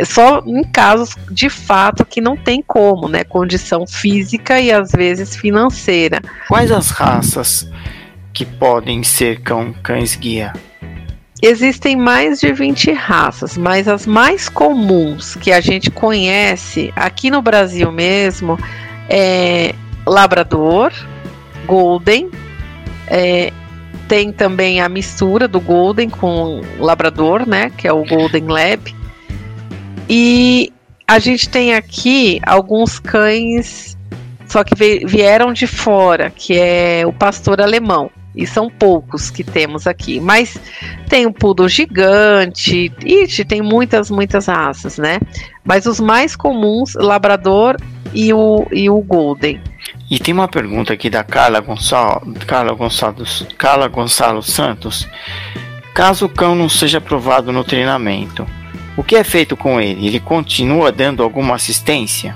só em casos de fato que não tem como, né? Condição física e às vezes financeira. Quais as raças que podem ser cão, cães guia? Existem mais de 20 raças, mas as mais comuns que a gente conhece aqui no Brasil mesmo é Labrador, Golden, é, tem também a mistura do Golden com Labrador, né, que é o Golden Lab. E a gente tem aqui alguns cães, só que vieram de fora, que é o pastor alemão. E são poucos que temos aqui. Mas tem o poodle gigante, ixi, tem muitas, muitas raças, né? Mas os mais comuns, labrador e o, e o golden. E tem uma pergunta aqui da Carla Gonçalo, Carla Gonçalo, Carla Gonçalo Santos. Caso o cão não seja aprovado no treinamento, o que é feito com ele? Ele continua dando alguma assistência?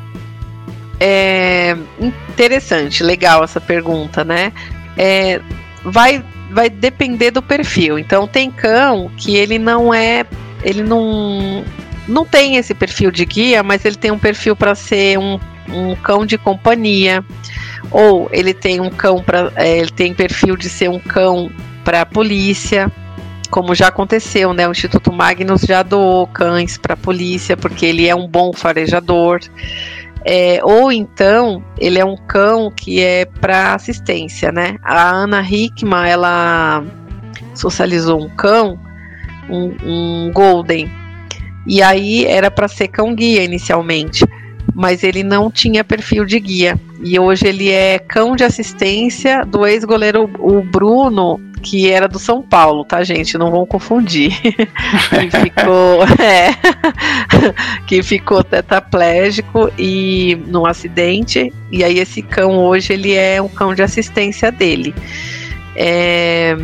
É interessante, legal essa pergunta, né? É, vai vai depender do perfil. Então tem cão que ele não é, ele não não tem esse perfil de guia, mas ele tem um perfil para ser um, um cão de companhia, ou ele tem um cão para, é, ele tem perfil de ser um cão para a polícia, como já aconteceu, né? O Instituto Magnus já doou cães para a polícia porque ele é um bom farejador. É, ou então ele é um cão que é para assistência, né? A Ana Hickman ela socializou um cão, um, um golden, e aí era para ser cão guia inicialmente, mas ele não tinha perfil de guia. E hoje ele é cão de assistência do ex-goleiro o Bruno, que era do São Paulo, tá, gente? Não vão confundir. que ficou, é, que ficou tetraplégico e num acidente. E aí esse cão hoje ele é um cão de assistência dele. É,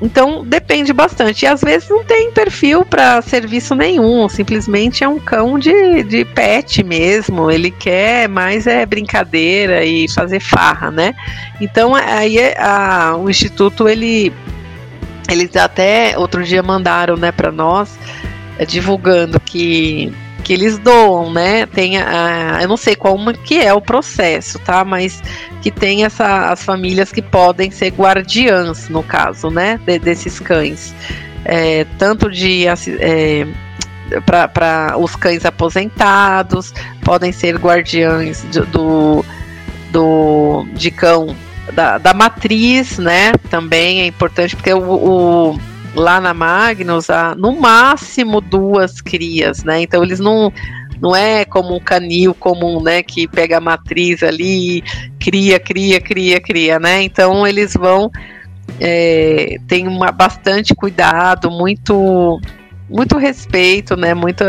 então depende bastante. E às vezes não tem perfil para serviço nenhum, simplesmente é um cão de, de pet mesmo. Ele quer mais é brincadeira e fazer farra, né? Então aí é, a, o instituto ele eles até outro dia mandaram, né, para nós é, divulgando que que eles doam, né? Tem a, eu não sei qual que é o processo, tá? Mas que tem essa, as famílias que podem ser guardiãs, no caso, né? De, desses cães. É, tanto de é, para os cães aposentados, podem ser guardiães do, do de cão da, da matriz, né? Também é importante porque o, o lá na Magnus há no máximo duas crias, né? Então eles não não é como um canil comum, né, que pega a matriz ali, cria, cria, cria, cria, né? Então eles vão é, tem uma bastante cuidado, muito muito respeito, né? Muito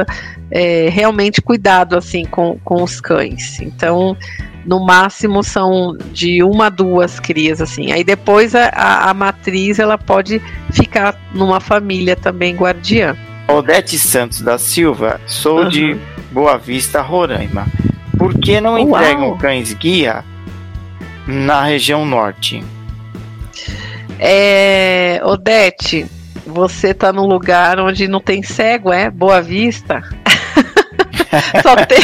é, realmente cuidado assim com, com os cães. Então no máximo são de uma a duas crias assim. Aí depois a, a, matriz ela pode ficar numa família também guardiã. Odete Santos da Silva, sou uhum. de Boa Vista, Roraima. Por que não entregam Uau. cães guia na região norte? É, Odete, você tá num lugar onde não tem cego, é? Boa Vista? só tem.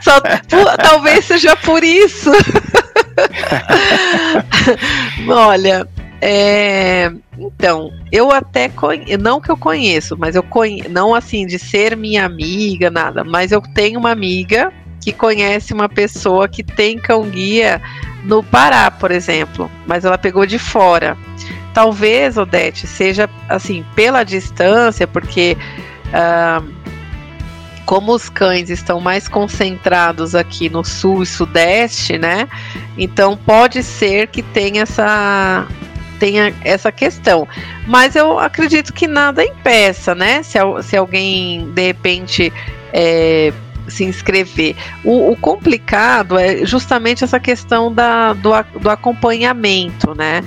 Só, por, talvez seja por isso. Olha, é, então, eu até conheço, não que eu conheço, mas eu conheço, não assim de ser minha amiga, nada, mas eu tenho uma amiga que conhece uma pessoa que tem cão guia no Pará, por exemplo, mas ela pegou de fora. Talvez, Odete, seja assim, pela distância, porque uh, como os cães estão mais concentrados aqui no sul e sudeste, né? Então pode ser que tenha essa tenha essa questão. Mas eu acredito que nada impeça, né? Se, se alguém de repente é, se inscrever. O, o, complicado é justamente essa questão da, do, do acompanhamento, né?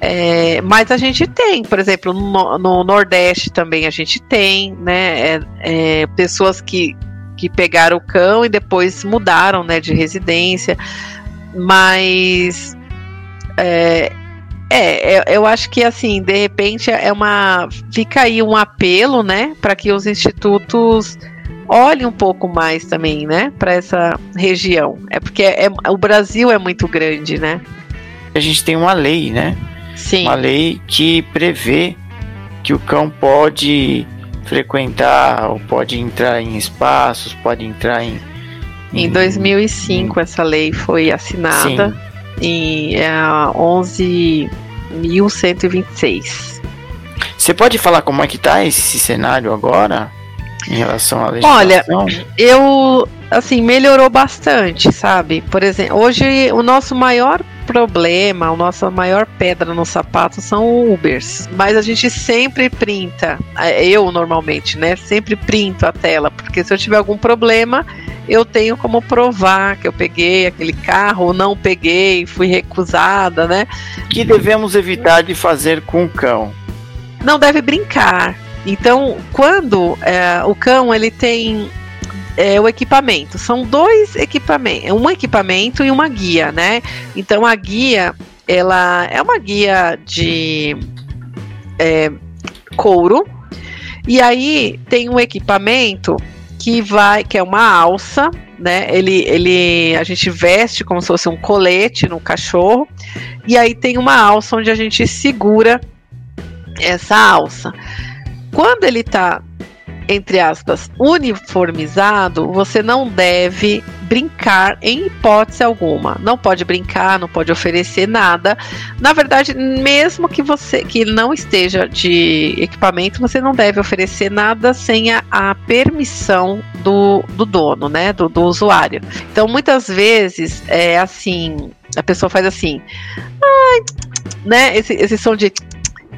É, mas a gente tem, por exemplo, no, no, Nordeste também a gente tem, né? É, é, pessoas que, que pegaram o cão e depois mudaram né, de residência. Mas é, é, eu acho que assim, de repente é uma. Fica aí um apelo, né, para que os institutos olhem um pouco mais também, né, para essa região. É porque é, o Brasil é muito grande, né? A gente tem uma lei, né? Sim. Uma lei que prevê que o cão pode frequentar ou pode entrar em espaços, pode entrar em. Em, em 2005 em... essa lei foi assinada. Sim em é, 11.126. Você pode falar como é que tá esse cenário agora? Em relação à legislação? Olha, eu assim, melhorou bastante, sabe? Por exemplo, hoje o nosso maior problema, a nossa maior pedra no sapato são Ubers. Mas a gente sempre printa, eu normalmente, né? Sempre printo a tela, porque se eu tiver algum problema, eu tenho como provar que eu peguei aquele carro ou não peguei, fui recusada, né? Que devemos evitar de fazer com o cão? Não deve brincar. Então, quando é, o cão ele tem é, o equipamento, são dois equipamentos, um equipamento e uma guia, né? Então a guia ela é uma guia de é, couro e aí tem um equipamento que vai, que é uma alça, né? Ele, ele, a gente veste como se fosse um colete no cachorro, e aí tem uma alça onde a gente segura essa alça. Quando ele está entre aspas, uniformizado, você não deve brincar em hipótese alguma. Não pode brincar, não pode oferecer nada. Na verdade, mesmo que você que não esteja de equipamento, você não deve oferecer nada sem a, a permissão do, do dono, né, do, do usuário. Então, muitas vezes é assim, a pessoa faz assim, ai, né, esse, esse som de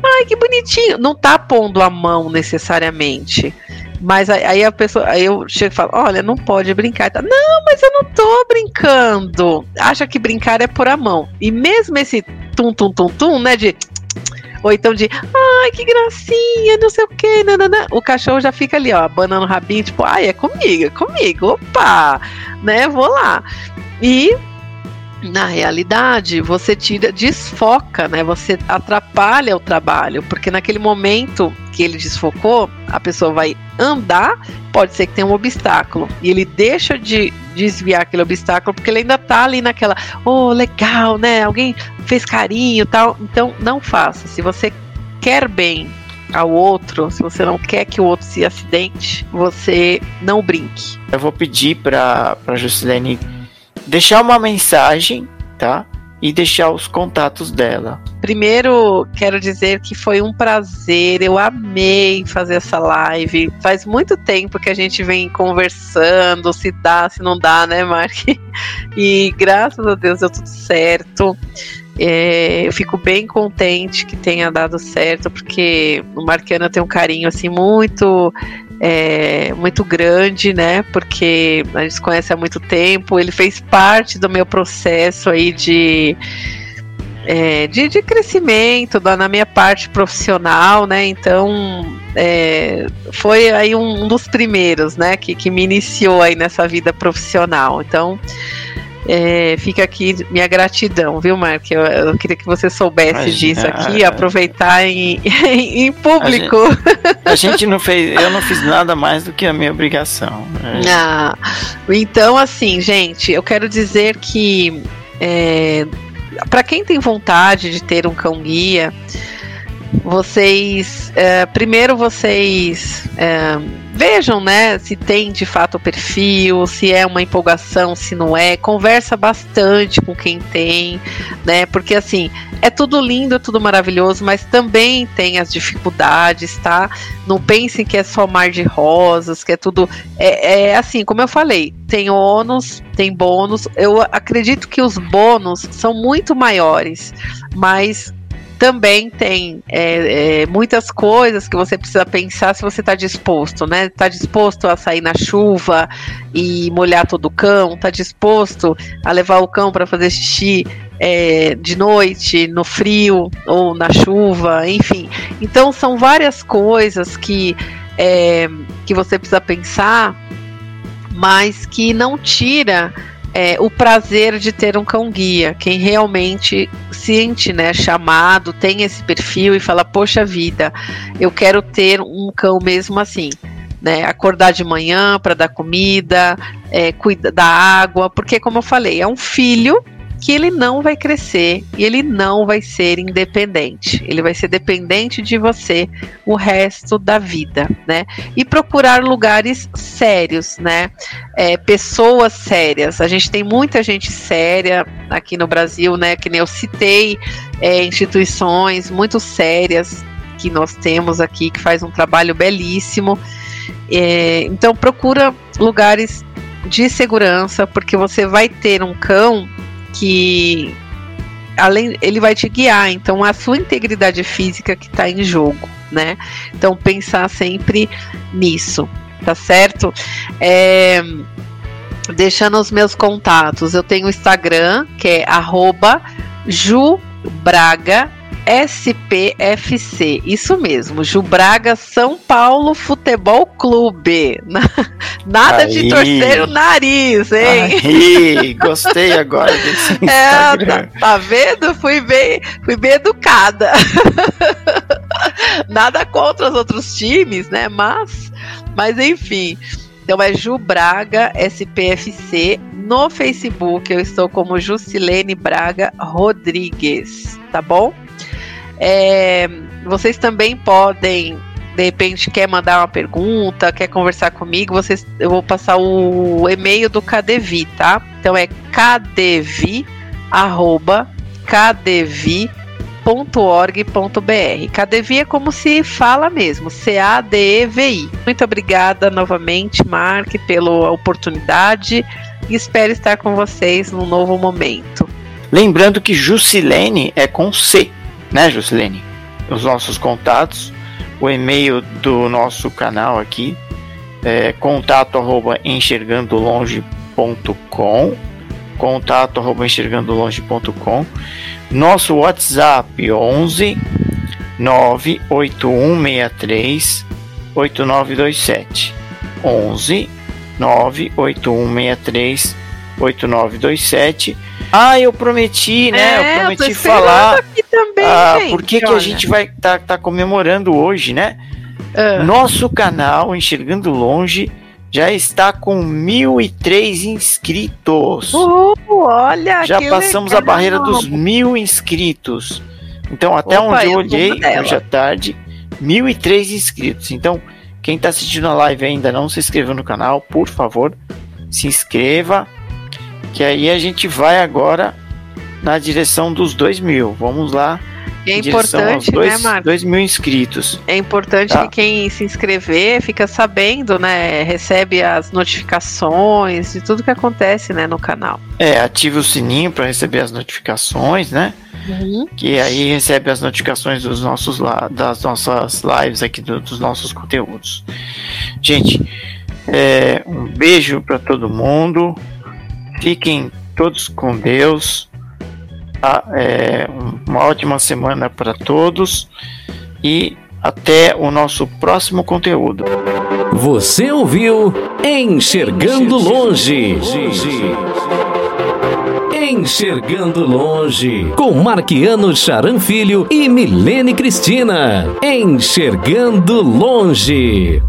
Ai, que bonitinho. Não tá pondo a mão necessariamente. Mas aí a pessoa, aí eu chego e falo, olha, não pode brincar. Tá, não, mas eu não tô brincando. Acha que brincar é por a mão. E mesmo esse tum tum tum tum, né, de ou então de, ai, que gracinha, não sei o que, o cachorro já fica ali, ó, abanando o rabinho, tipo, ai, é comigo, é comigo, opa, né, vou lá. E na realidade, você tira, desfoca, né? Você atrapalha o trabalho, porque naquele momento que ele desfocou, a pessoa vai andar, pode ser que tenha um obstáculo, e ele deixa de desviar aquele obstáculo porque ele ainda tá ali naquela, oh, legal, né? Alguém fez carinho, tal. Então, não faça. Se você quer bem ao outro, se você não quer que o outro se acidente, você não brinque. Eu vou pedir para para Juscelene deixar uma mensagem, tá? E deixar os contatos dela. Primeiro, quero dizer que foi um prazer, eu amei fazer essa live. Faz muito tempo que a gente vem conversando, se dá, se não dá, né, Mark? E graças a Deus deu tudo certo. É, eu fico bem contente que tenha dado certo, porque o Marquiano tem um carinho assim muito é, muito grande, né? Porque a gente se conhece há muito tempo. Ele fez parte do meu processo aí de, é, de, de, crescimento da, na minha parte profissional, né? Então é, foi aí um, um, dos primeiros, né? Que, que me iniciou aí nessa vida profissional. Então é, fica aqui minha gratidão, viu, Mark? Eu, eu queria que você soubesse Imagina, disso aqui, aproveitar em, em público. A gente, a gente, não fez, eu não fiz nada mais do que a minha obrigação. É. Ah, então, assim, gente, eu quero dizer que é, para quem tem vontade de ter um cão guia, vocês é, primeiro vocês é, vejam, né, se tem de fato o perfil, se é uma empolgação, se não é, conversa bastante com quem tem, né, porque assim, é tudo lindo, é tudo maravilhoso, mas também tem as dificuldades, tá? Não pensem que é só mar de rosas, que é tudo, é, é assim, como eu falei, tem ônus, tem bônus, eu acredito que os bônus são muito maiores, mas também tem é, é, muitas coisas que você precisa pensar se você está disposto, né? Está disposto a sair na chuva e molhar todo o cão? Está disposto a levar o cão para fazer xixi é, de noite, no frio ou na chuva, enfim. Então são várias coisas que, é, que você precisa pensar, mas que não tira é, o prazer de ter um cão guia. Quem realmente sente, né, chamado, tem esse perfil e fala: Poxa vida, eu quero ter um cão mesmo assim. Né, acordar de manhã para dar comida, é, cuidar da água, porque como eu falei, é um filho que ele não vai crescer e ele não vai ser independente. Ele vai ser dependente de você o resto da vida, né? E procurar lugares sérios, né? É, pessoas sérias. A gente tem muita gente séria aqui no Brasil, né? Que nem eu citei é, instituições muito sérias que nós temos aqui que faz um trabalho belíssimo. É, então procura lugares de segurança, porque você vai ter um cão que além ele vai te guiar, então a sua integridade física que está em jogo, né? Então pensar sempre nisso, tá certo? É, deixando os meus contatos, eu tenho o Instagram que é @jubraga SPFC, isso mesmo, Jubraga São Paulo Futebol Clube. Nada Aí. de torcer o nariz, hein? Aí, gostei agora desse é, tá, tá, vendo? Fui bem, fui bem educada. Nada contra os outros times, né? Mas, mas enfim. Então é Jubraga SPFC no Facebook. Eu estou como Jusilene Braga Rodrigues, tá bom? É, vocês também podem, de repente, quer mandar uma pergunta, quer conversar comigo, vocês, eu vou passar o e-mail do KDV, tá? Então é kdv, arroba. KDV é como se fala mesmo, C-A-D-E-V-I. Muito obrigada novamente, Mark, pela oportunidade e espero estar com vocês num novo momento. Lembrando que Jusilene é com C, né, Jocelene? Os nossos contatos, o e-mail do nosso canal aqui, é contato arroba enxergandolonge.com contato arroba enxergandolonge.com nosso WhatsApp 11 98163 8927 11 98163 8927 ah, eu prometi, né? É, eu prometi falar. Aqui também, ah, por que, que a gente vai tá, tá comemorando hoje, né? Uh. Nosso canal Enxergando Longe já está com 1.003 inscritos. Uh, olha, já passamos legal. a barreira dos mil inscritos. Então, até Opa, onde eu olhei, hoje à tarde, 1.003 inscritos. Então, quem está assistindo a live ainda não se inscreveu no canal, por favor, se inscreva que aí a gente vai agora na direção dos 2 mil. Vamos lá. É importante, dois, né, Marcos? 2 mil inscritos. É importante tá. que quem se inscrever fica sabendo, né? Recebe as notificações de tudo que acontece, né, no canal. É, ative o sininho para receber as notificações, né? Uhum. Que aí recebe as notificações dos nossos das nossas lives aqui, do, dos nossos conteúdos. Gente, é, um beijo para todo mundo. Fiquem todos com Deus. Tá? É, uma ótima semana para todos e até o nosso próximo conteúdo. Você ouviu Enxergando Longe. Enxergando Longe, com Marquiano Charan Filho e Milene Cristina. Enxergando Longe.